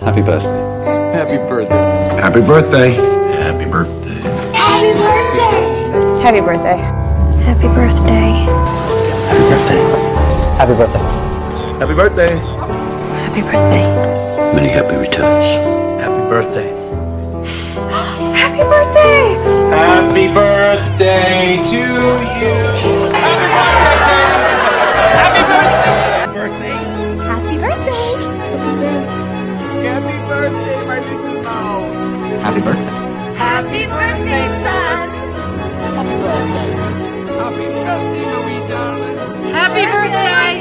Happy birthday. Happy birthday. Happy birthday. Happy birthday. Happy birthday! Happy birthday. Happy birthday. Happy birthday. Happy Happy birthday. birthday. Happy birthday. Many happy returns. Happy birthday. Happy birthday! Happy birthday to you. Birthday, my little mouse. Happy birthday. Happy birthday, son! Happy birthday, Happy birthday, Louis, darling. Happy birthday!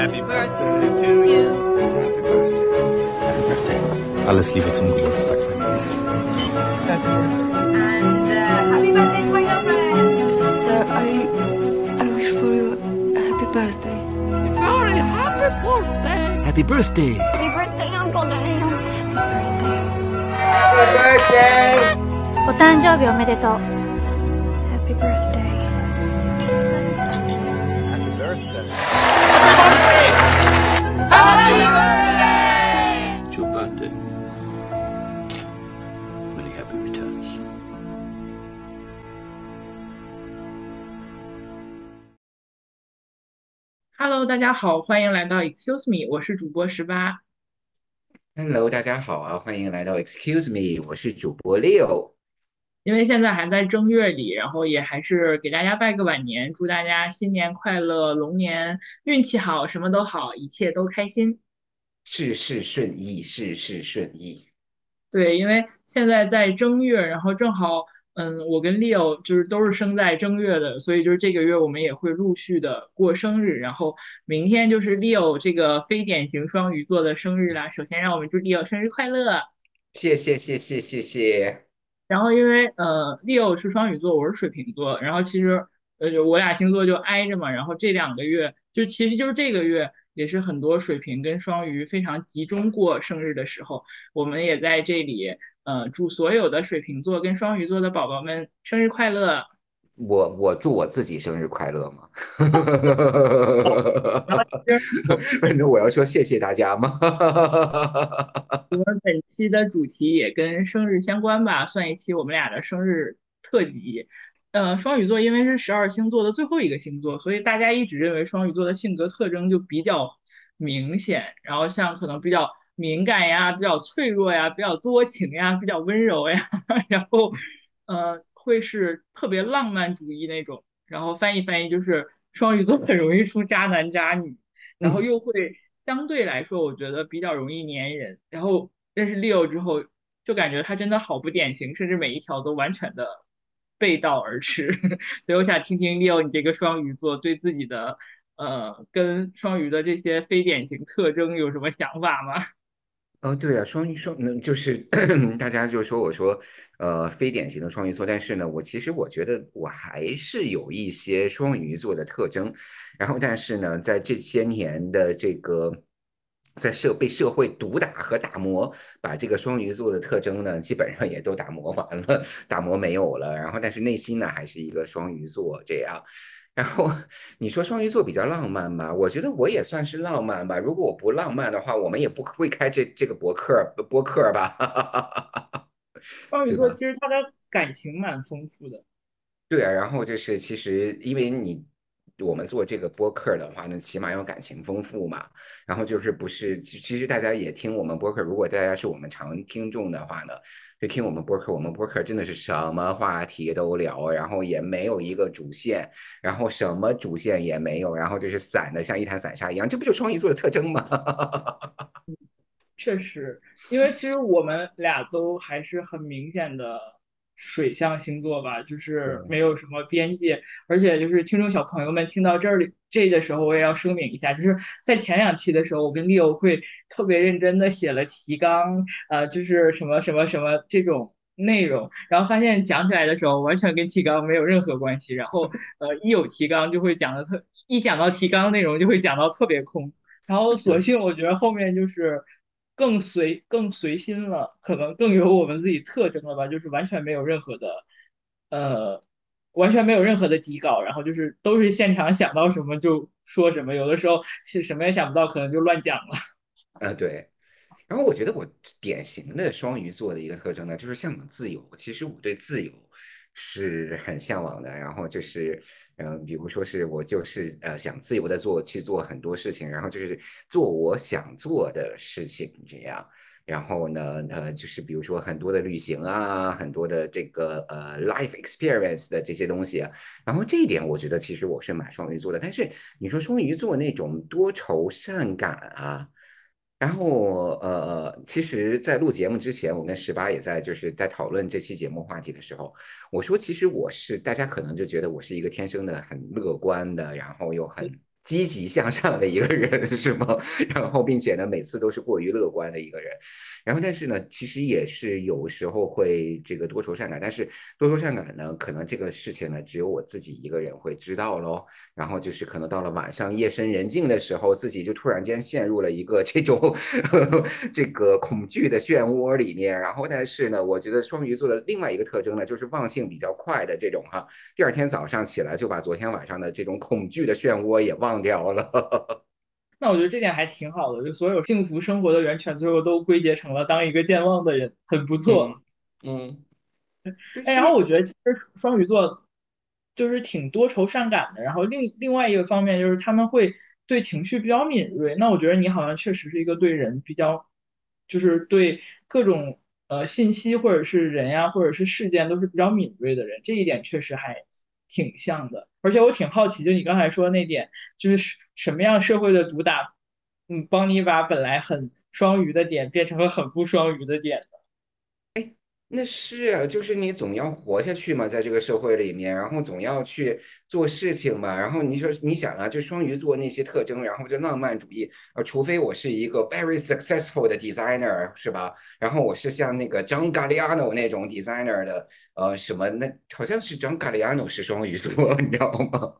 Happy birthday to you. Happy birthday. Alles Liebe zum Geburtstag. And uh, happy birthday to my girlfriend. So I, I wish for you a happy birthday. Very happy birthday. Happy birthday. Happy birthday, Uncle Daniel. Happy birthday. お誕生日おめでとう。大家好，欢迎来到 Excuse Me，我是主播十八。Hello，大家好啊，欢迎来到 Excuse Me，我是主播 Leo。因为现在还在正月里，然后也还是给大家拜个晚年，祝大家新年快乐，龙年运气好，什么都好，一切都开心。事事顺意，事事顺意。对，因为现在在正月，然后正好，嗯，我跟 Leo 就是都是生在正月的，所以就是这个月我们也会陆续的过生日，然后明天就是 Leo 这个非典型双鱼座的生日啦。首先让我们祝 Leo 生日快乐。谢谢谢谢谢谢。然后因为呃，Leo 是双鱼座，我是水瓶座，然后其实呃我俩星座就挨着嘛，然后这两个月就其实就是这个月也是很多水瓶跟双鱼非常集中过生日的时候，我们也在这里呃祝所有的水瓶座跟双鱼座的宝宝们生日快乐。我我祝我自己生日快乐吗？那我要说谢谢大家吗？我们本期的主题也跟生日相关吧，算一期我们俩的生日特辑。呃，双鱼座因为是十二星座的最后一个星座，所以大家一直认为双鱼座的性格特征就比较明显，然后像可能比较敏感呀、比较脆弱呀、比较多情呀、比较温柔呀，然后呃会是特别浪漫主义那种，然后翻译翻译就是双鱼座很容易出渣男渣女，然后又会相对来说我觉得比较容易粘人，然后认识 Leo 之后就感觉他真的好不典型，甚至每一条都完全的背道而驰，所以我想听听 Leo 你这个双鱼座对自己的呃跟双鱼的这些非典型特征有什么想法吗？哦，对啊，双鱼双，嗯，就是 大家就说我说，呃，非典型的双鱼座，但是呢，我其实我觉得我还是有一些双鱼座的特征，然后但是呢，在这些年的这个在社被社会毒打和打磨，把这个双鱼座的特征呢，基本上也都打磨完了，打磨没有了，然后但是内心呢，还是一个双鱼座这样。然后 你说双鱼座比较浪漫吧？我觉得我也算是浪漫吧。如果我不浪漫的话，我们也不会开这这个博客播客吧。双鱼座其实他的感情蛮丰富的。对啊，然后就是其实因为你我们做这个播客的话呢，起码要感情丰富嘛。然后就是不是，其实大家也听我们播客，如果大家是我们常听众的话呢。就听我们播客，我们播客真的是什么话题都聊，然后也没有一个主线，然后什么主线也没有，然后就是散的像一滩散沙一样，这不就双鱼座的特征吗？确实，因为其实我们俩都还是很明显的水象星座吧，就是没有什么边界，而且就是听众小朋友们听到这里这个时候，我也要声明一下，就是在前两期的时候，我跟 Leo 会特别认真的写了提纲，呃，就是什么什么什么这种内容，然后发现讲起来的时候完全跟提纲没有任何关系，然后呃一有提纲就会讲的特，一讲到提纲内容就会讲到特别空，然后索性我觉得后面就是更随更随心了，可能更有我们自己特征了吧，就是完全没有任何的呃。完全没有任何的底稿，然后就是都是现场想到什么就说什么，有的时候是什么也想不到，可能就乱讲了。呃，对。然后我觉得我典型的双鱼座的一个特征呢，就是向往自由。其实我对自由是很向往的。然后就是，嗯、比如说是我就是呃想自由的做去做很多事情，然后就是做我想做的事情这样。然后呢，呃，就是比如说很多的旅行啊，很多的这个呃 life experience 的这些东西。然后这一点我觉得其实我是蛮双鱼座的。但是你说双鱼座那种多愁善感啊。然后，呃，其实，在录节目之前，我跟十八也在就是在讨论这期节目话题的时候，我说，其实我是大家可能就觉得我是一个天生的很乐观的，然后又很积极向上的一个人，是吗？然后，并且呢，每次都是过于乐观的一个人。然后，但是呢，其实也是有时候会这个多愁善感。但是多愁善感呢，可能这个事情呢，只有我自己一个人会知道喽。然后就是可能到了晚上夜深人静的时候，自己就突然间陷入了一个这种呵呵 这个恐惧的漩涡里面。然后，但是呢，我觉得双鱼座的另外一个特征呢，就是忘性比较快的这种哈。第二天早上起来就把昨天晚上的这种恐惧的漩涡也忘掉了。那我觉得这点还挺好的，就所有幸福生活的源泉，最后都归结成了当一个健忘的人，很不错。嗯，哎，然后我觉得其实双鱼座就是挺多愁善感的，然后另另外一个方面就是他们会对情绪比较敏锐。那我觉得你好像确实是一个对人比较，就是对各种呃信息或者是人呀或者是事件都是比较敏锐的人，这一点确实还挺像的。而且我挺好奇，就你刚才说的那点，就是什么样社会的毒打，嗯，帮你把本来很双鱼的点变成了很不双鱼的点呢？那是啊，就是你总要活下去嘛，在这个社会里面，然后总要去做事情嘛。然后你说，你想啊，就双鱼座那些特征，然后就浪漫主义，呃，除非我是一个 very successful 的 designer，是吧？然后我是像那个 John Galliano 那种 designer 的，呃，什么那好像是 John Galliano 是双鱼座，你知道吗？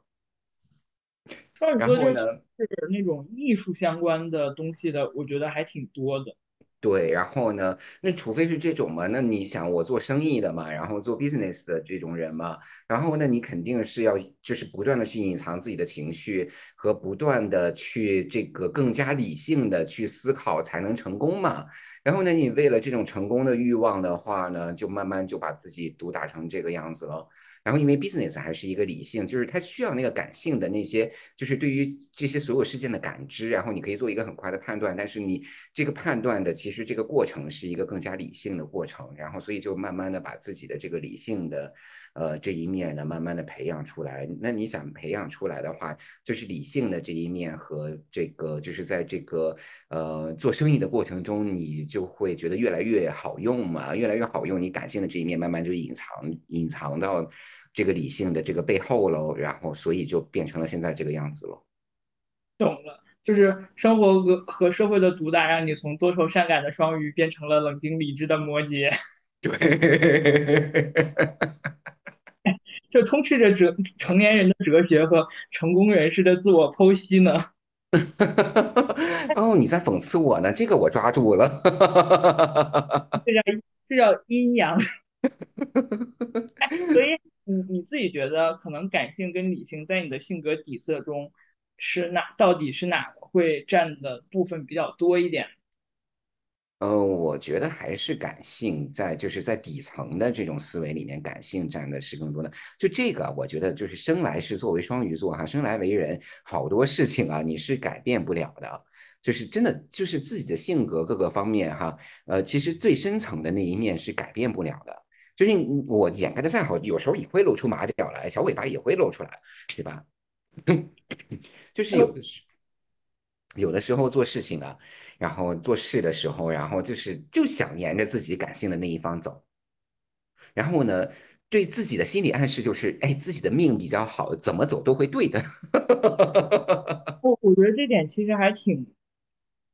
双鱼座就是那种艺术相关的东西的，我觉得还挺多的。对，然后呢？那除非是这种嘛？那你想，我做生意的嘛，然后做 business 的这种人嘛，然后那你肯定是要就是不断的去隐藏自己的情绪，和不断的去这个更加理性的去思考，才能成功嘛。然后呢，你为了这种成功的欲望的话呢，就慢慢就把自己毒打成这个样子了。然后，因为 business 还是一个理性，就是它需要那个感性的那些，就是对于这些所有事件的感知，然后你可以做一个很快的判断，但是你这个判断的其实这个过程是一个更加理性的过程，然后所以就慢慢的把自己的这个理性的呃这一面呢，慢慢的培养出来。那你想培养出来的话，就是理性的这一面和这个就是在这个呃做生意的过程中，你就会觉得越来越好用嘛，越来越好用，你感性的这一面慢慢就隐藏隐藏到。这个理性的这个背后喽，然后所以就变成了现在这个样子了。懂了，就是生活和和社会的毒打，让你从多愁善感的双鱼变成了冷静理智的摩羯。对，就充斥着哲成年人的哲学和成功人士的自我剖析呢。哦，你在讽刺我呢？这个我抓住了。这叫这叫阴阳。所以。你你自己觉得，可能感性跟理性在你的性格底色中是哪？到底是哪个会占的部分比较多一点？嗯，我觉得还是感性在，就是在底层的这种思维里面，感性占的是更多的。就这个，我觉得就是生来是作为双鱼座哈，生来为人，好多事情啊，你是改变不了的。就是真的，就是自己的性格各个方面哈，呃，其实最深层的那一面是改变不了的。就是我掩盖的再好，有时候也会露出马脚来，小尾巴也会露出来，对吧？就是有的时，有的时候做事情啊，然后做事的时候，然后就是就想沿着自己感性的那一方走，然后呢，对自己的心理暗示就是，哎，自己的命比较好，怎么走都会对的。我我觉得这点其实还挺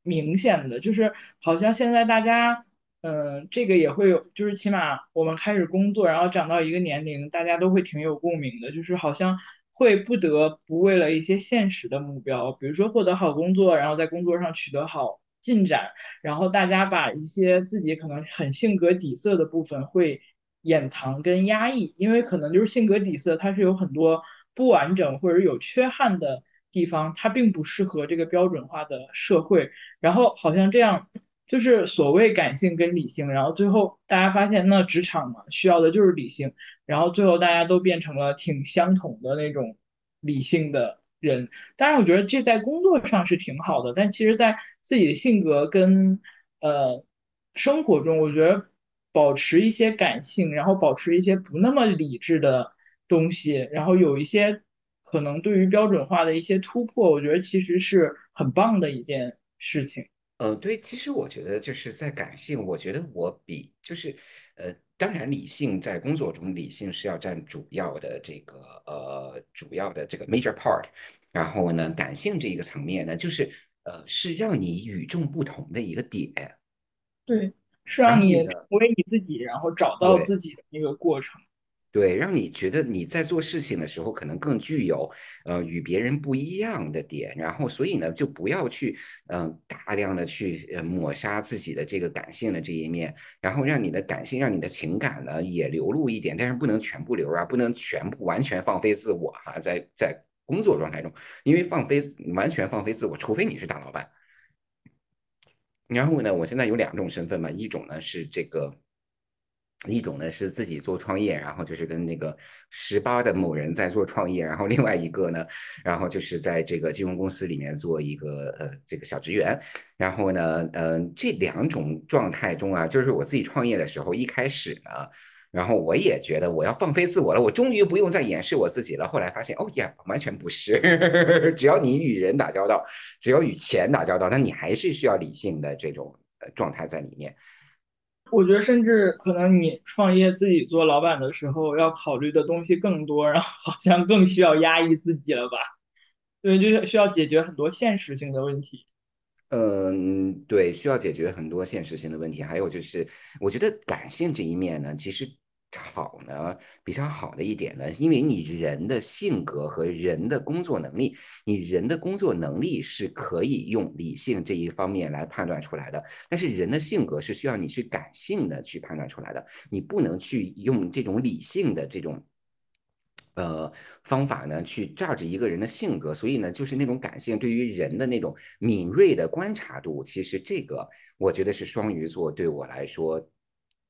明显的，就是好像现在大家。嗯，这个也会有，就是起码我们开始工作，然后长到一个年龄，大家都会挺有共鸣的，就是好像会不得不为了一些现实的目标，比如说获得好工作，然后在工作上取得好进展，然后大家把一些自己可能很性格底色的部分会掩藏跟压抑，因为可能就是性格底色它是有很多不完整或者有缺憾的地方，它并不适合这个标准化的社会。然后好像这样，就是所谓感性跟理性，然后最后大家发现，那职场嘛，需要的就是理性，然后最后大家都变成了挺相同的那种理性的人。当然，我觉得这在工作上是挺好的，但其实在自己的性格跟呃生活中，我觉得保持一些感性，然后保持一些不那么理智的东西，然后有一些可能对于标准化的一些突破，我觉得其实是很棒的一件事情。呃，对，其实我觉得就是在感性，我觉得我比就是呃，当然理性在工作中，理性是要占主要的这个呃主要的这个 major part，然后呢，感性这一个层面呢，就是呃是让你与众不同的一个点，对，是让你成为你自己，然后找到。自己的那个过程。对，让你觉得你在做事情的时候，可能更具有呃与别人不一样的点，然后所以呢，就不要去嗯、大量的去呃抹杀自己的这个感性的这一面，然后让你的感性，让你的情感呢也流露一点，但是不能全部流啊，不能全部完全放飞自我哈、在在工作状态中，因为放飞完全放飞自我，除非你是大老板。然后呢，我现在有两种身份嘛，一种呢是这个。一种呢是自己做创业，然后就是跟那个十八的某人在做创业，然后另外一个呢，然后就是在这个金融公司里面做一个呃这个小职员，然后呢，嗯、这两种状态中啊，就是我自己创业的时候，一开始呢，然后我也觉得我要放飞自我了，我终于不用再掩饰我自己了。后来发现，哦呀，完全不是，只要你与人打交道，只要与钱打交道，那你还是需要理性的这种呃状态在里面。我觉得甚至可能你创业自己做老板的时候，要考虑的东西更多，然后好像更需要压抑自己了吧？对，就是需要解决很多现实性的问题。嗯，对，需要解决很多现实性的问题，还有就是，我觉得感性这一面呢，其实好呢，比较好的一点呢，因为你人的性格和人的工作能力，你人的工作能力是可以用理性这一方面来判断出来的，但是人的性格是需要你去感性的去判断出来的，你不能去用这种理性的这种。呃，方法呢，去 judge 一个人的性格，所以呢，就是那种感性对于人的那种敏锐的观察度，其实这个我觉得是双鱼座对我来说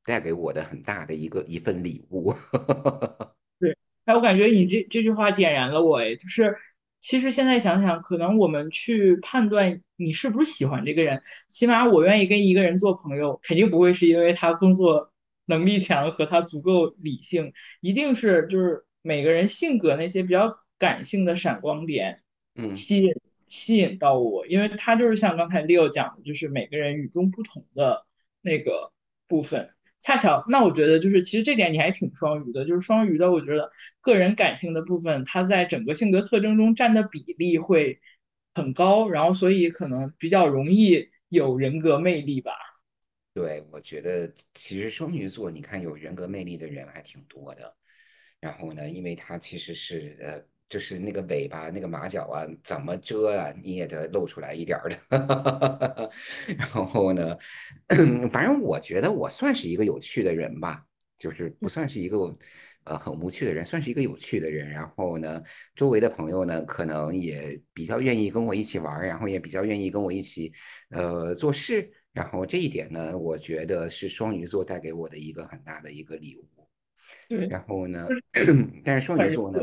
带给我的很大的一个一份礼物。对，哎，我感觉你这这句话点燃了我，哎，就是其实现在想想，可能我们去判断你是不是喜欢这个人，起码我愿意跟一个人做朋友，肯定不会是因为他工作能力强和他足够理性，一定是就是每个人性格那些比较感性的闪光点嗯，吸引吸引到我，因为他就是像刚才 Leo 讲的，就是每个人与众不同的那个部分。恰巧，那我觉得就是其实这点你还挺双鱼的，就是双鱼的，我觉得个人感性的部分，它在整个性格特征中占的比例会很高，然后所以可能比较容易有人格魅力吧。对，我觉得其实双鱼座，你看有人格魅力的人还挺多的。然后呢，因为它其实是呃，就是那个尾巴、那个马脚啊，怎么遮啊，你也得露出来一点儿的。然后呢，反正我觉得我算是一个有趣的人吧，就是不算是一个呃很无趣的人，算是一个有趣的人。然后呢，周围的朋友呢，可能也比较愿意跟我一起玩儿，然后也比较愿意跟我一起呃做事。然后这一点呢，我觉得是双鱼座带给我的一个很大的一个礼物。对，然后呢，但是双鱼座呢。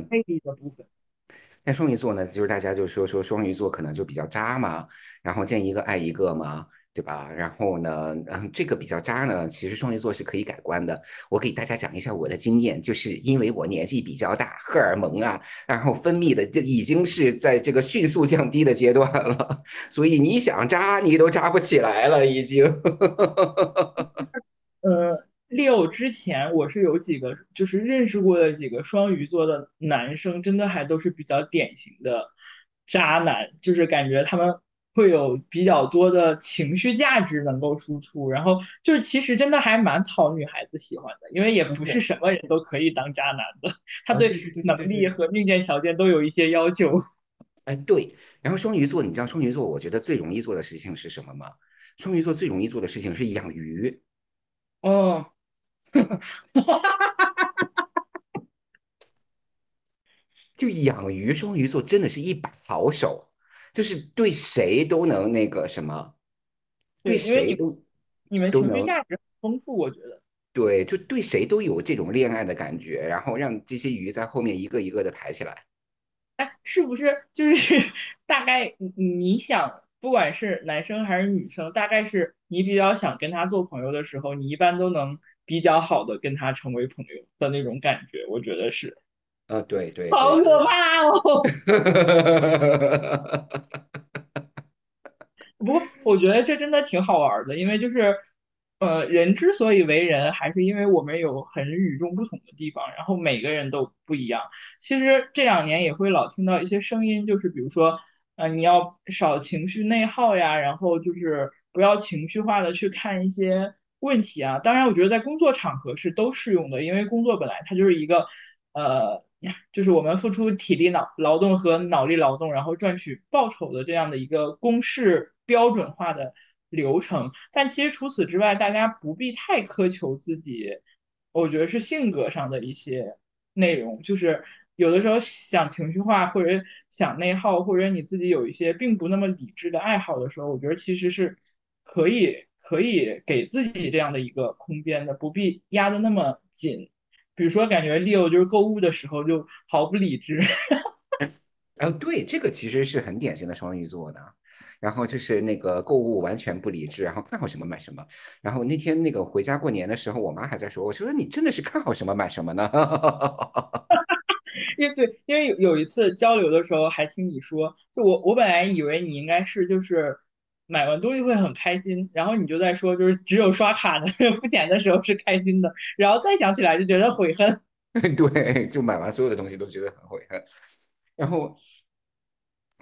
但双鱼座呢，就是大家就说说双鱼座可能就比较渣嘛，然后见一个爱一个嘛，对吧？然后呢，嗯，这个比较渣呢，其实双鱼座是可以改观的。我给大家讲一下我的经验，就是因为我年纪比较大，荷尔蒙啊，然后分泌的就已经是在这个迅速降低的阶段了，所以你想渣你都渣不起来了，已经。呃，六之前我是有几个，就是认识过的几个双鱼座的男生，真的还都是比较典型的渣男，就是感觉他们会有比较多的情绪价值能够输出，然后就是其实真的还蛮讨女孩子喜欢的，因为也不是，什么人都可以当渣男的，他对。能力和硬件条件都有一些要求。哎，对，然后双鱼座，你知道双鱼座，我觉得最容易做的事情是什么吗？双鱼座最容易做的事情是养鱼。哦，就养鱼，双鱼座真的是一把好手，就是对谁都能那个什么，对谁都你们情绪价值很丰富，我觉得。对，就对谁都有这种恋爱的感觉，然后让这些鱼在后面一个一个的排起来。哎，是不是就是 大概你你想，不管是男生还是女生，大概是你比较想跟他做朋友的时候，你一般都能比较好的跟他成为朋友的那种感觉，我觉得是。呃，对对好。可怕哦！不过我觉得这真的挺好玩的，因为就是，呃，人之所以为人，还是因为我们有很与众不同的地方，然后每个人都不一样。其实这两年也会老听到一些声音，就是比如说，呃，你要少情绪内耗呀，然后就是不要情绪化的去看一些问题啊。当然，我觉得在工作场合是都适用的，因为工作本来它就是一个，呃。就是我们付出体力脑劳动和脑力劳动，然后赚取报酬的这样的一个公式标准化的流程。但其实除此之外，大家不必太苛求自己。我觉得是性格上的一些内容，就是有的时候想情绪化，或者想内耗，或者你自己有一些并不那么理智的爱好的时候，我觉得其实是可以可以给自己这样的一个空间的，不必压的那么紧。比如说，感觉 Leo 就是购物的时候就毫不理智。嗯，对，这个其实是很典型的双鱼座的。然后就是那个购物完全不理智，然后看好什么买什么。然后那天那个回家过年的时候，我妈还在说：“我说你真的是看好什么买什么呢？” 因为对，因为有有一次交流的时候还听你说，就我我本来以为你应该是就是。买完东西会很开心，然后你就在说，就是只有刷卡的付钱的时候是开心的，然后再想起来就觉得悔恨。对，就买完所有的东西都觉得很悔恨。然后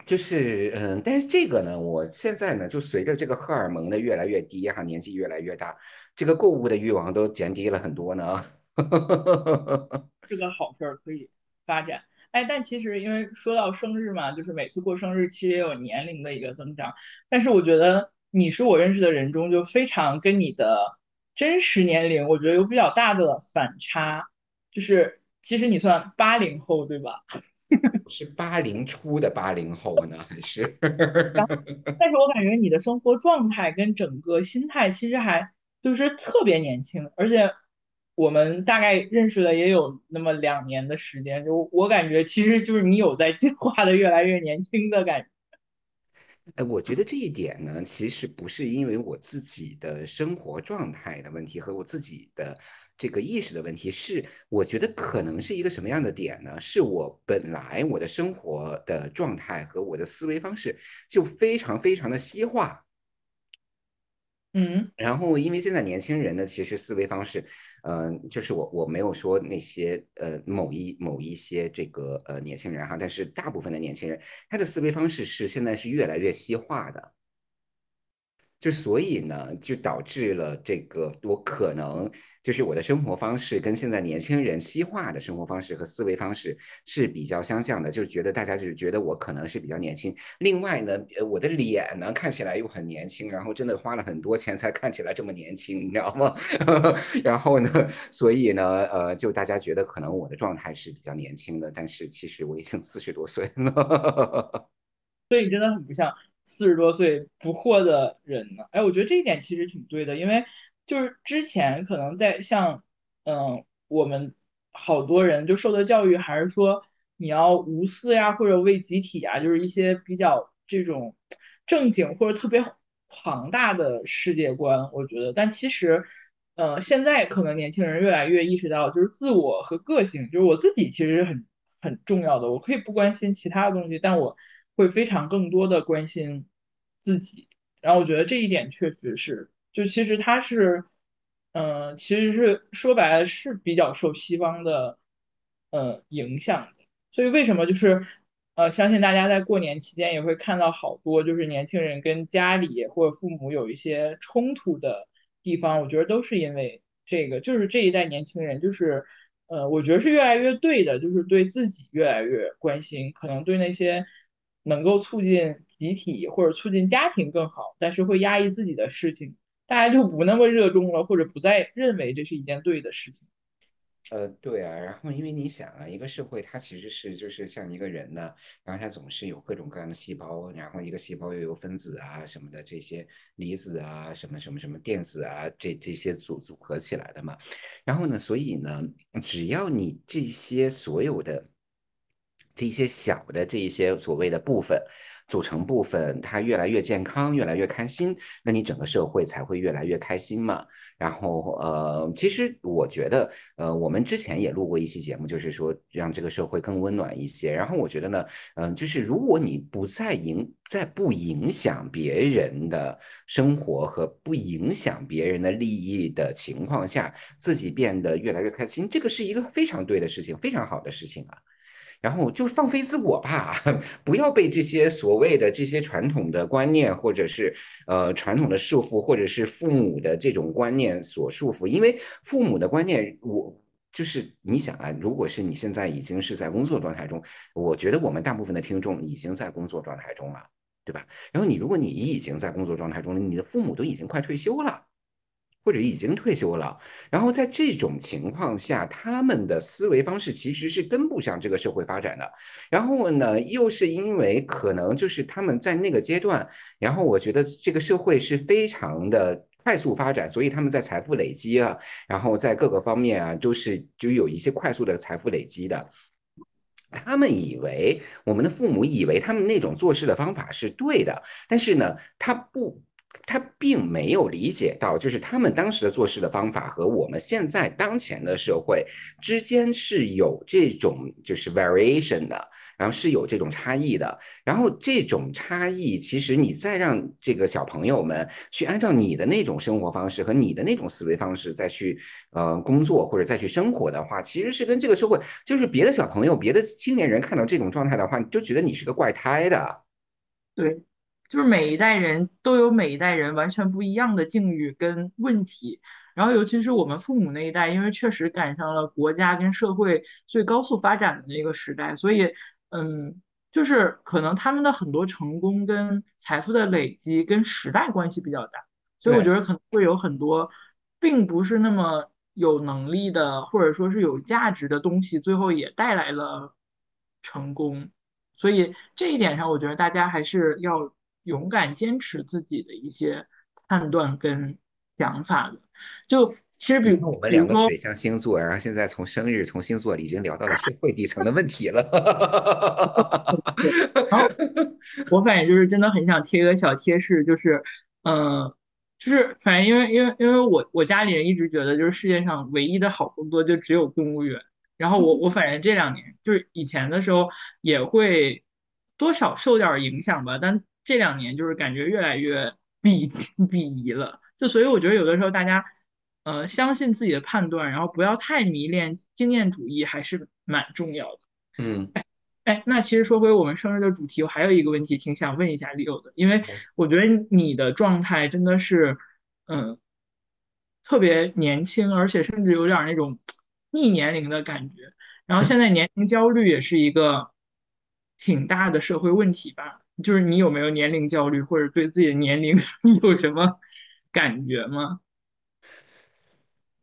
就是嗯，但是这个呢，我现在呢，就随着这个荷尔蒙的越来越低哈，年纪越来越大，这个购物的欲望都减低了很多呢。这个好事儿，可以发展。哎，但其实因为说到生日嘛，就是每次过生日，其实也有年龄的一个增长。但是我觉得你是我认识的人中就非常跟你的真实年龄，我觉得有比较大的反差。就是其实你算八零后对吧？是八零初的八零后呢，还是？但是我感觉你的生活状态跟整个心态其实还就是特别年轻，而且。我们大概认识了也有那么两年的时间，就我感觉，其实就是你有在进化的越来越年轻的感觉。哎，我觉得这一点呢，其实不是因为我自己的生活状态的问题和我自己的这个意识的问题，是我觉得可能是一个什么样的点呢？是我本来我的生活的状态和我的思维方式就非常非常的西化。嗯，然后因为现在年轻人呢，其实思维方式。嗯，就是我我没有说那些呃某一某一些这个呃年轻人哈，但是大部分的年轻人他的思维方式是现在是越来越西化的。就所以呢，就导致了这个我可能就是我的生活方式跟现在年轻人西化的生活方式和思维方式是比较相像的，就是觉得大家就是觉得我可能是比较年轻。另外呢，我的脸呢看起来又很年轻，然后真的花了很多钱才看起来这么年轻，你知道吗？然后呢，所以呢，呃，就大家觉得可能我的状态是比较年轻的，但是其实我已经四十多岁了。所以真的很不像。四十多岁不惑的人呢？哎，我觉得这一点其实挺对的，因为就是之前可能在像，嗯，我们好多人就受的教育还是说你要无私呀，或者为集体啊，就是一些比较这种正经或者特别庞大的世界观。我觉得，但其实，呃，现在可能年轻人越来越意识到，就是自我和个性，就是我自己其实很很重要的，我可以不关心其他的东西，但我。会非常更多的关心自己，然后我觉得这一点确实是，就其实他是，嗯，其实是说白了是比较受西方的，呃影响的。所以为什么就是，呃，相信大家在过年期间也会看到好多就是年轻人跟家里或者父母有一些冲突的地方，我觉得都是因为这个，就是这一代年轻人就是，呃，我觉得是越来越对的，就是对自己越来越关心，可能对那些。能够促进集体或者促进家庭更好，但是会压抑自己的事情，大家就不那么热衷了，或者不再认为这是一件对的事情。呃，对啊，然后因为你想啊，一个社会它其实是就是像一个人呢，然后它总是有各种各样的细胞，然后一个细胞又有分子啊什么的这些离子啊什么什么什么电子啊这这些组组合起来的嘛，然后呢，所以呢，只要你这些所有的这些小的这一些所谓的部分。组成部分它越来越健康，越来越开心，那你整个社会才会越来越开心嘛。然后呃，其实我觉得呃，我们之前也录过一期节目，就是说让这个社会更温暖一些。然后我觉得呢，嗯，就是如果你不再影在不影响别人的生活和不影响别人的利益的情况下，自己变得越来越开心，这个是一个非常对的事情，非常好的事情啊。然后就放飞自我吧，不要被这些所谓的这些传统的观念，或者是呃传统的束缚，或者是父母的这种观念所束缚。因为父母的观念，我就是你想啊，如果是你现在已经是在工作状态中，我觉得我们大部分的听众已经在工作状态中了，对吧？然后你如果你已经在工作状态中了，你的父母都已经快退休了。或者已经退休了，然后在这种情况下，他们的思维方式其实是跟不上这个社会发展的。然后呢，又是因为可能就是他们在那个阶段，然后我觉得这个社会是非常的快速发展，所以他们在财富累积啊，然后在各个方面啊，都是就有一些快速的财富累积的。他们以为我们的父母以为他们那种做事的方法是对的，但是呢，他不。他并没有理解到，就是他们当时的做事的方法和我们现在当前的社会之间是有这种就是 variation 的，然后是有这种差异的。然后这种差异，其实你再让这个小朋友们去按照你的那种生活方式和你的那种思维方式再去呃工作或者再去生活的话，其实是跟这个社会，就是别的小朋友、别的青年人看到这种状态的话，就觉得你是个怪胎的。对。就是每一代人都有每一代人完全不一样的境遇跟问题，然后尤其是我们父母那一代，因为确实赶上了国家跟社会最高速发展的那个时代，所以，嗯，就是可能他们的很多成功跟财富的累积跟时代关系比较大，所以我觉得可能会有很多并不是那么有能力的或者说是有价值的东西，最后也带来了成功，所以这一点上，我觉得大家还是要。勇敢坚持自己的一些判断跟想法的，就其实比如我们两个水象星座，然后现在从生日从星座已经聊到了社会底层的问题了。我反正就是真的很想贴个小贴士，就是嗯，就是反正因为因为因为我我家里人一直觉得就是世界上唯一的好工作就只有公务员，然后我我反正这两年就是以前的时候也会多少受点影响吧，但。这两年就是感觉越来越鄙 鄙夷了，就所以我觉得有的时候大家，呃，相信自己的判断，然后不要太迷恋经验主义，还是蛮重要的。嗯，哎哎，那其实说回我们生日的主题，我还有一个问题挺想问一下 Leo 的，因为我觉得你的状态真的是，嗯，特别年轻，而且甚至有点那种逆年龄的感觉。然后现在年龄焦虑也是一个挺大的社会问题吧。就是你有没有年龄焦虑，或者对自己的年龄有什么感觉吗？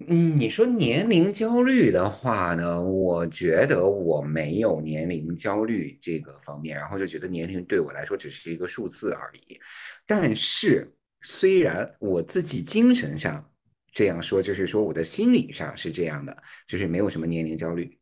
嗯，你说年龄焦虑的话呢，我觉得我没有年龄焦虑这个方面，然后就觉得年龄对我来说只是一个数字而已。但是虽然我自己精神上这样说，就是说我的心理上是这样的，就是没有什么年龄焦虑。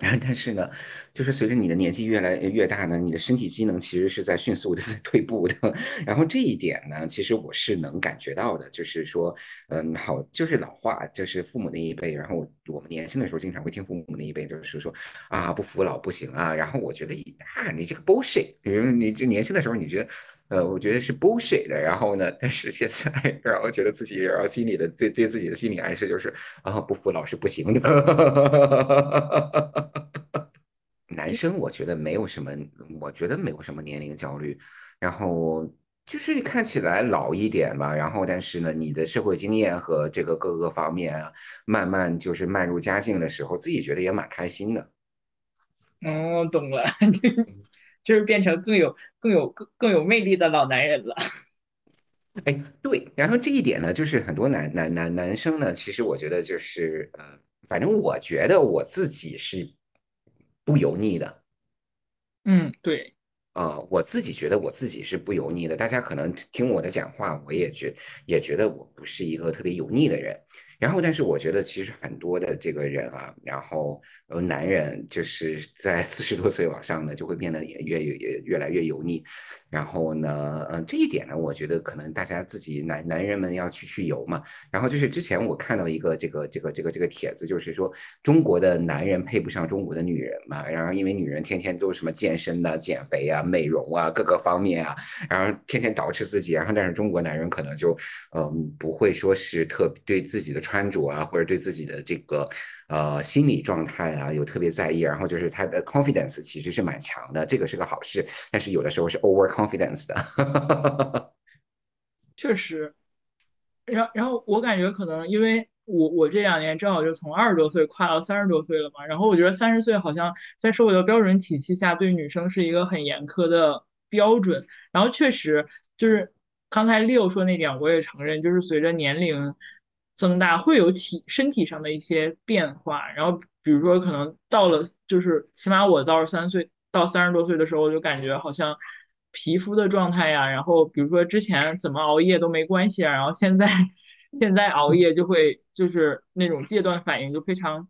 但是呢，就是随着你的年纪越来越大呢，你的身体机能其实是在迅速的 在退步的。然后这一点呢，其实我是能感觉到的。就是说，嗯，好，就是老话，就是父母那一辈，然后我们年轻的时候经常会听父母那一辈，就是说啊，不服老不行啊。然后我觉得啊，你这个 bullshit，你这年轻的时候你觉得。呃，我觉得是 bullshit 的。然后呢，但是现在，然后觉得自己，然后心里的对对自己的心理暗示就是啊，不服老是不行的。男生我觉得没有什么，我觉得没有什么年龄焦虑。然后就是看起来老一点吧。然后但是呢，你的社会经验和这个各个方面啊，慢慢就是迈入佳境的时候，自己觉得也蛮开心的。哦，懂了。就是变成更有、更有、更更有魅力的老男人了。哎，对，然后这一点呢，就是很多男男男男生呢，其实我觉得就是呃，反正我觉得我自己是不油腻的。嗯，对，啊、我自己觉得我自己是不油腻的。大家可能听我的讲话，我也觉也觉得我不是一个特别油腻的人。然后，但是我觉得其实很多的这个人啊，然后呃，男人就是在四十多岁往上呢，就会变得也越越越越来越油腻。然后呢，嗯、这一点呢，我觉得可能大家自己男男人们要去去油嘛。然后就是之前我看到一个这个这个这个这个帖子，就是说中国的男人配不上中国的女人嘛。然后因为女人天天都什么健身呐、减肥啊、美容啊各个方面啊，然后天天捯饬自己。然后但是中国男人可能就嗯不会说是特对自己的穿着啊，或者对自己的这个呃心理状态啊有特别在意。然后就是他的 confidence 其实是蛮强的，这个是个好事。但是有的时候是 over confidence 的。确实。然后然后我感觉可能因为我我这两年正好就从二十多岁跨到三十多岁了嘛，然后我觉得三十岁好像在社会的标准体系下对女生是一个很严苛的标准，然后确实就是刚才六说那点我也承认，就是随着年龄增大会有体身体上的一些变化，然后比如说可能到了就是起码我到三岁到三十多岁的时候，我就感觉好像皮肤的状态呀，然后比如说之前怎么熬夜都没关系啊，然后现在现在熬夜就会就是那种戒断反应就非常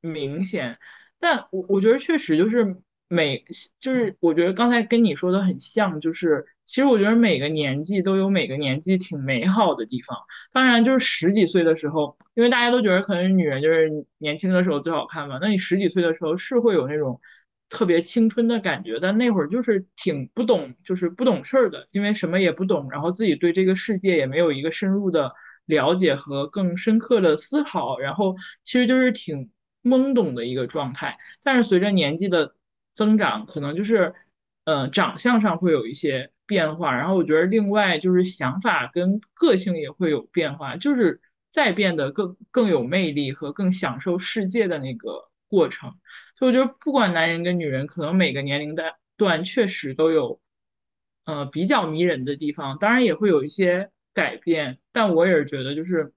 明显。但我我觉得确实就是每就是我觉得刚才跟你说的很像，就是其实我觉得每个年纪都有每个年纪挺美好的地方。当然就是十几岁的时候，因为大家都觉得可能女人就是年轻的时候最好看嘛，那你十几岁的时候是会有那种特别青春的感觉，但那会儿就是挺不懂，就是不懂事儿的，因为什么也不懂，然后自己对这个世界也没有一个深入的了解和更深刻的思考，然后其实就是挺懵懂的一个状态。但是随着年纪的增长，可能就是呃长相上会有一些变化，然后我觉得另外就是想法跟个性也会有变化，就是再变得更更有魅力和更享受世界的那个过程。所以我觉得不管男人跟女人，可能每个年龄段段确实都有呃比较迷人的地方，当然也会有一些改变，但我也是觉得就是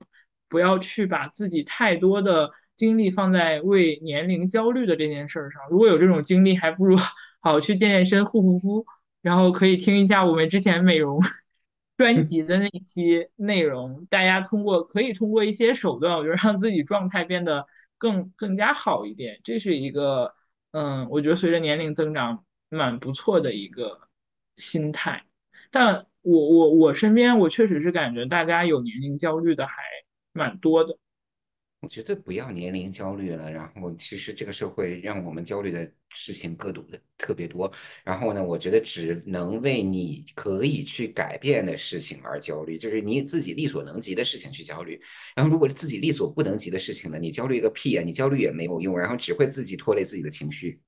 不要去把自己太多的精力放在为年龄焦虑的这件事儿上。如果有这种精力，还不如 好去健健身、护护肤，然后可以听一下我们之前美容 专辑的那期内容。大家通过可以通过一些手段，我觉得让自己状态变得更更加好一点，这是一个嗯，我觉得随着年龄增长蛮不错的一个心态。但我我我身边我确实是感觉大家有年龄焦虑的还蛮多的。我觉得不要年龄焦虑了，然后其实这个社会让我们焦虑的事情各种的特别多，然后呢，我觉得只能为你可以去改变的事情而焦虑，就是你自己力所能及的事情去焦虑。然后如果自己力所不能及的事情呢，你焦虑个屁啊！你焦虑也没有用，然后只会自己拖累自己的情绪。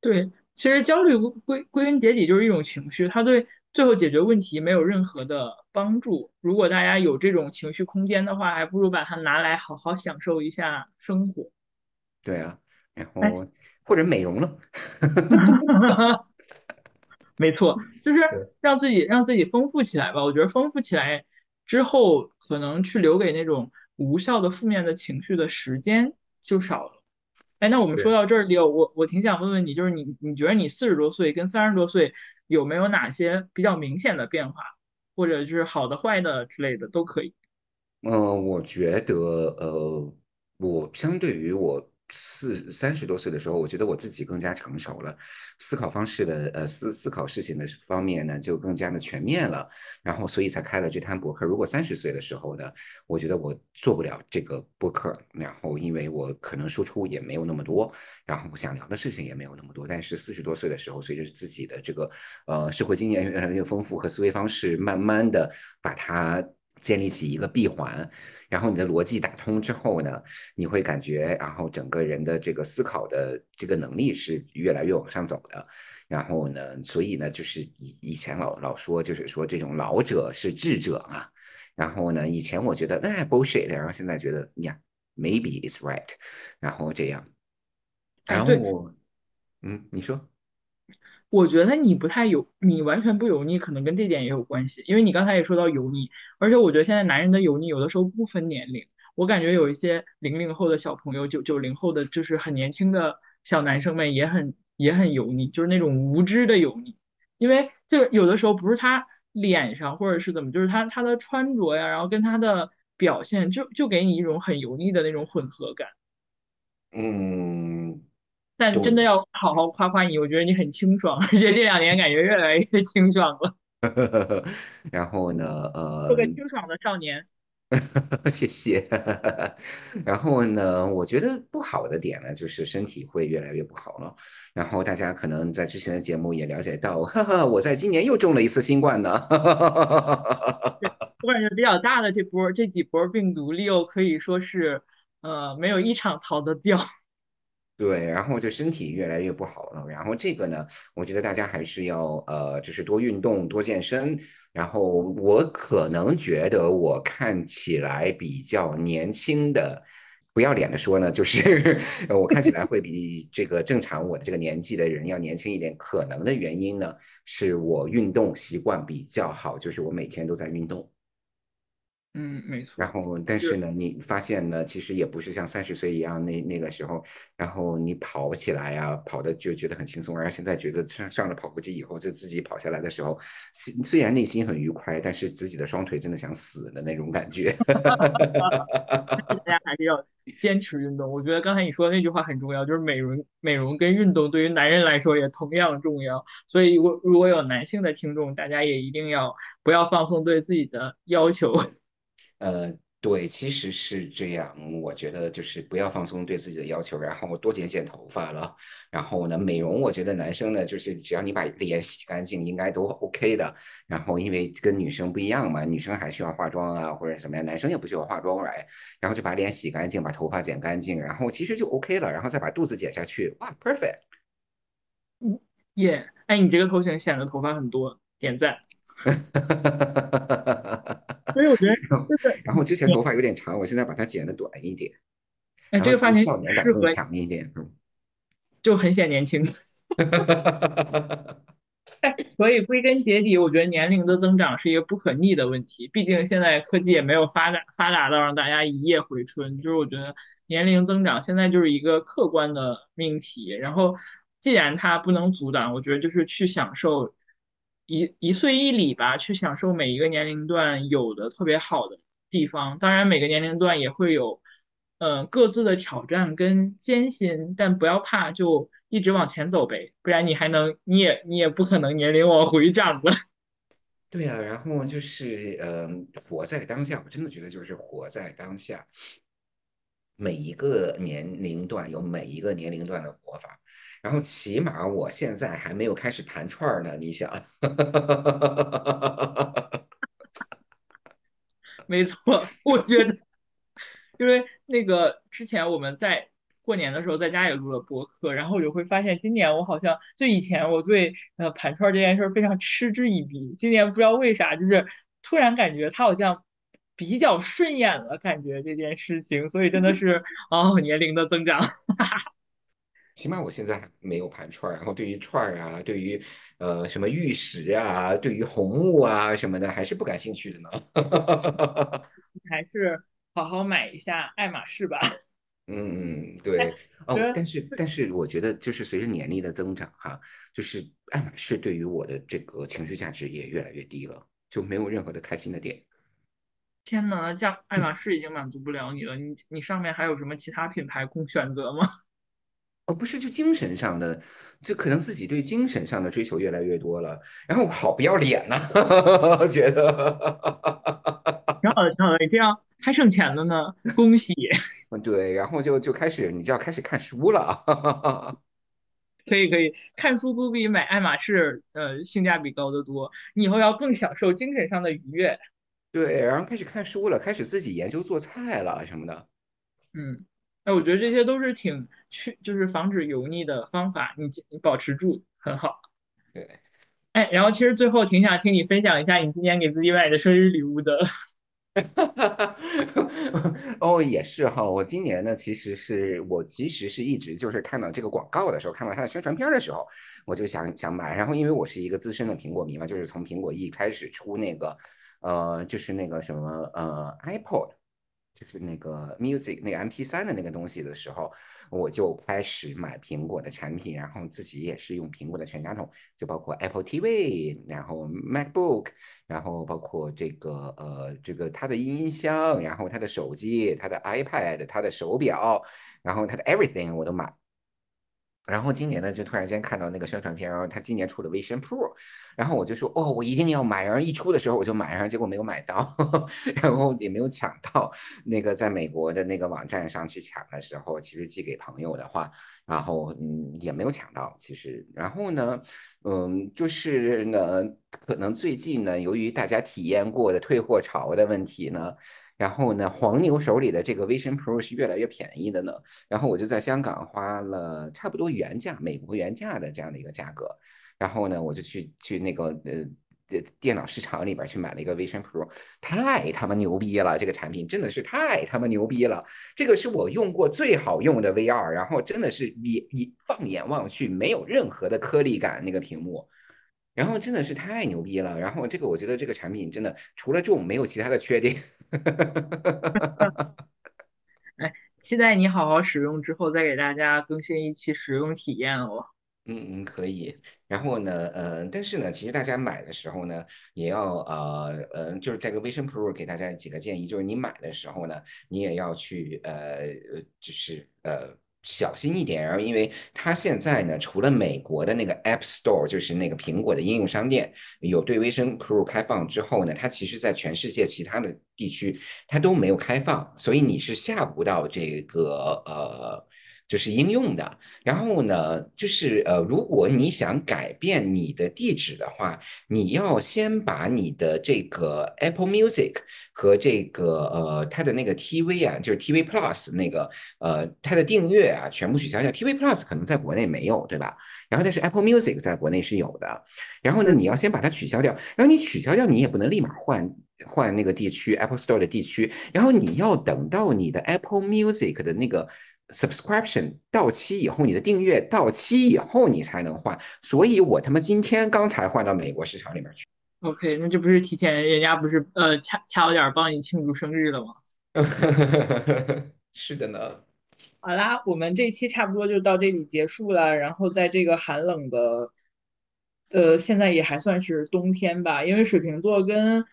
对，其实焦虑归归根结底就是一种情绪，它对最后解决问题没有任何的帮助。如果大家有这种情绪空间的话，还不如把它拿来好好享受一下生活。对啊，然哎后或者美容了。没错，就是让自己让自己丰富起来吧。我觉得丰富起来之后，可能去留给那种无效的负面的情绪的时间就少了。哎，那我们说到这儿，我我挺想问问你，就是你你觉得你四十多岁跟三十多岁有没有哪些比较明显的变化，或者就是好的、坏的之类的都可以。嗯，我觉得，呃，我相对于我四三十多岁的时候，我觉得我自己更加成熟了，思考方式的，呃，思思考事情的方面呢，就更加的全面了，然后所以才开了这摊博客。如果三十岁的时候呢，我觉得我做不了这个博客，然后因为我可能输出也没有那么多，然后我想聊的事情也没有那么多。但是四十多岁的时候，随着自己的这个呃社会经验越来越丰富和思维方式慢慢的把它建立起一个闭环，然后你的逻辑打通之后呢，你会感觉，然后整个人的这个思考的这个能力是越来越往上走的。然后呢，所以呢，就是以以前老老说，就是说这种老者是智者嘛。然后呢，以前我觉得那 bullshit，然后现在觉得呀，maybe it's right，然后这样，然后，嗯，你说。我觉得你不太油，你完全不油腻，可能跟这点也有关系。因为你刚才也说到油腻，而且我觉得现在男人的油腻有的时候不分年龄。我感觉有一些零零后的小朋友，九九零后的，就是很年轻的小男生们也很也很油腻，就是那种无知的油腻。因为就有的时候不是他脸上或者是怎么，就是他他的穿着呀，然后跟他的表现，就就给你一种很油腻的那种混合感。嗯，但真的要好好夸夸你，我觉得你很清爽，而且这两年感觉越来越清爽了。然后呢，呃，做个清爽的少年。谢谢。然后呢，我觉得不好的点呢，就是身体会越来越不好了。然后大家可能在之前的节目也了解到，哈哈，我在今年又中了一次新冠呢。我感觉比较大的这波这几波病毒，Leo 可以说是呃没有一场逃得掉。对，然后就身体越来越不好了。然后这个呢，我觉得大家还是要呃，就是多运动、多健身。然后我可能觉得我看起来比较年轻的，不要脸的说呢，就是 我看起来会比这个正常我的这个年纪的人要年轻一点。可能的原因呢，是我运动习惯比较好，就是我每天都在运动。嗯，没错。然后，但是呢，你发现呢，其实也不是像三十岁一样那那个时候，然后你跑起来呀，跑的就觉得很轻松。而现在觉得上上了跑步机以后，就自己跑下来的时候，虽然内心很愉快，但是自己的双腿真的想死的那种感觉。大家还是要坚持运动。我觉得刚才你说的那句话很重要，就是美容、美容跟运动对于男人来说也同样重要。所以，如果如果有男性的听众，大家也一定要不要放松对自己的要求。呃，对，其实是这样。我觉得就是不要放松对自己的要求，然后多剪剪头发了。然后呢，美容，我觉得男生呢，就是只要你把脸洗干净，应该都 OK 的。然后因为跟女生不一样嘛，女生还需要化妆啊，或者什么呀，男生也不需要化妆来。然后就把脸洗干净，把头发剪干净，然后其实就 OK 了。然后再把肚子剪下去，哇，perfect。嗯，耶，哎，你这个头型显得头发很多，点赞。所以我觉得，然后之前头发有点长，我现在把它剪的短一点。哎，这个发型少年感更强一点，就很显年轻。哎，所以归根结底，我觉得年龄的增长是一个不可逆的问题。毕竟现在科技也没有发达发达到让大家一夜回春。就是我觉得年龄增长现在就是一个客观的命题。然后既然它不能阻挡，我觉得就是去享受。一一岁一礼吧，去享受每一个年龄段有的特别好的地方。当然，每个年龄段也会有，嗯，各自的挑战跟艰辛，但不要怕，就一直往前走呗。不然你还能，你也你也不可能年龄往回长了。对呀，然后就是，嗯，活在当下，我真的觉得就是活在当下。每一个年龄段有每一个年龄段的活法。然后起码我现在还没有开始盘串呢，你想？没错，我觉得，因为那个之前我们在过年的时候在家也录了播客，然后我就会发现今年我好像就以前我对呃盘串这件事非常嗤之以鼻，今年不知道为啥，就是突然感觉它好像比较顺眼了，感觉这件事情，所以真的 是哦年龄的增长。起码我现在还没有盘串儿，然后对于串儿啊，对于呃什么玉石啊，对于红木啊什么的，还是不感兴趣的呢。还是好好买一下爱马仕吧。嗯 嗯，对哦，但是但是我觉得就是随着年龄的增长哈，就是爱马仕对于我的这个情绪价值也越来越低了，就没有任何的开心的点。天哪，价爱马仕已经满足不了你了，你你上面还有什么其他品牌供选择吗？哦，不是，就精神上的，就可能自己对精神上的追求越来越多了，然后我好不要脸呐，觉得挺好的，挺好的，你这样还省钱了呢，恭喜。嗯，对，然后就就开始，你就要开始看书了。可以，可以，看书不比买爱马仕呃性价比高得多，你以后要更享受精神上的愉悦。对，然后开始看书了，开始自己研究做菜了什么的。嗯。哎，我觉得这些都是挺去，就是防止油腻的方法，你你保持住很好。对，哎，然后其实最后挺想听你分享一下你今年给自己买的生日礼物的。哦，也是哈，我今年呢，其实是我其实是一直就是看到这个广告的时候，看到它的宣传片的时候，我就想想买。然后因为我是一个资深的苹果迷嘛，就是从苹果一开始出那个，呃，就是那个什么呃 iPod。就是那个 music 那个 MP 3的那个东西的时候，我就开始买苹果的产品，然后自己也是用苹果的全家桶，就包括 Apple TV，然后 MacBook，然后包括这个呃这个它的音箱，然后它的手机、它的 iPad、它的手表，然后它的 everything 我都买。然后今年呢，就突然间看到那个宣传片，然后他今年出了 Vision Pro，然后我就说哦，我一定要买。然后一出的时候我就买然后，结果没有买到，然后也没有抢到。那个在美国的那个网站上去抢的时候，其实寄给朋友的话，然后嗯也没有抢到。其实，然后呢，嗯，就是呢，可能最近呢，由于大家体验过的退货潮的问题呢。然后呢，黄牛手里的这个 Vision Pro 是越来越便宜的呢。然后我就在香港花了差不多原价，美国原价的这样的一个价格。然后呢，我就去去那个呃电电脑市场里边去买了一个 Vision Pro，太他妈牛逼了！这个产品真的是太他妈牛逼了。这个是我用过最好用的 VR，然后真的是你你放眼望去没有任何的颗粒感那个屏幕，然后真的是太牛逼了。然后这个我觉得这个产品真的除了重没有其他的缺点。哎，期待你好好使用之后再给大家更新一期使用体验哦。嗯嗯，可以。然后呢，呃，但是呢，其实大家买的时候呢，也要呃呃，就是这个 Vision Pro 给大家几个建议，就是你买的时候呢，你也要去呃，就是呃。小心一点，然后因为它现在呢，除了美国的那个 App Store，就是那个苹果的应用商店有对 Vision Pro 开放之后呢，它其实在全世界其他的地区它都没有开放，所以你是下不到这个呃。就是应用的，然后呢，就是呃，如果你想改变你的地址的话，你要先把你的这个 Apple Music 和这个呃它的那个 TV 啊，就是 TV Plus 那个呃它的订阅啊，全部取消掉。TV Plus 可能在国内没有，对吧？然后但是 Apple Music 在国内是有的。然后呢，你要先把它取消掉，然后你取消掉，你也不能立马换换那个地区 Apple Store 的地区，然后你要等到你的 Apple Music 的那个。Subscription 到期以后，你的订阅到期以后，你才能换。所以我他妈今天刚才换到美国市场里面去。OK，那这不是提前人家不是呃掐掐了点帮你庆祝生日了吗？是的呢。好啦，我们这期差不多就到这里结束了。然后在这个寒冷的，呃，现在也还算是冬天吧，因为水瓶座跟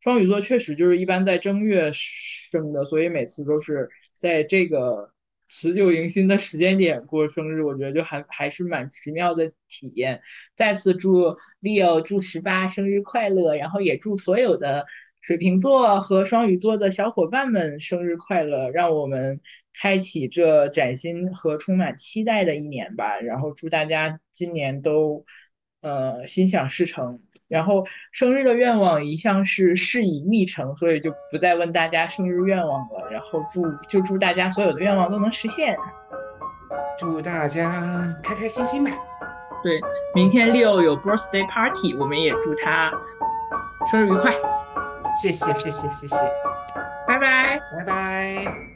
双鱼座确实就是一般在正月生的，所以每次都是在这个。辞旧迎新的时间点过生日，我觉得就还还是蛮奇妙的体验。再次祝 Leo 祝十八生日快乐，然后也祝所有的水瓶座和双鱼座的小伙伴们生日快乐，让我们开启这崭新和充满期待的一年吧。然后祝大家今年都呃心想事成。然后生日的愿望一向是事以密成，所以就不再问大家生日愿望了。然后祝就祝大家所有的愿望都能实现，祝大家开开心心吧。对，明天 Leo 有 birthday party，我们也祝他生日愉快。谢谢谢谢谢谢，拜拜拜拜。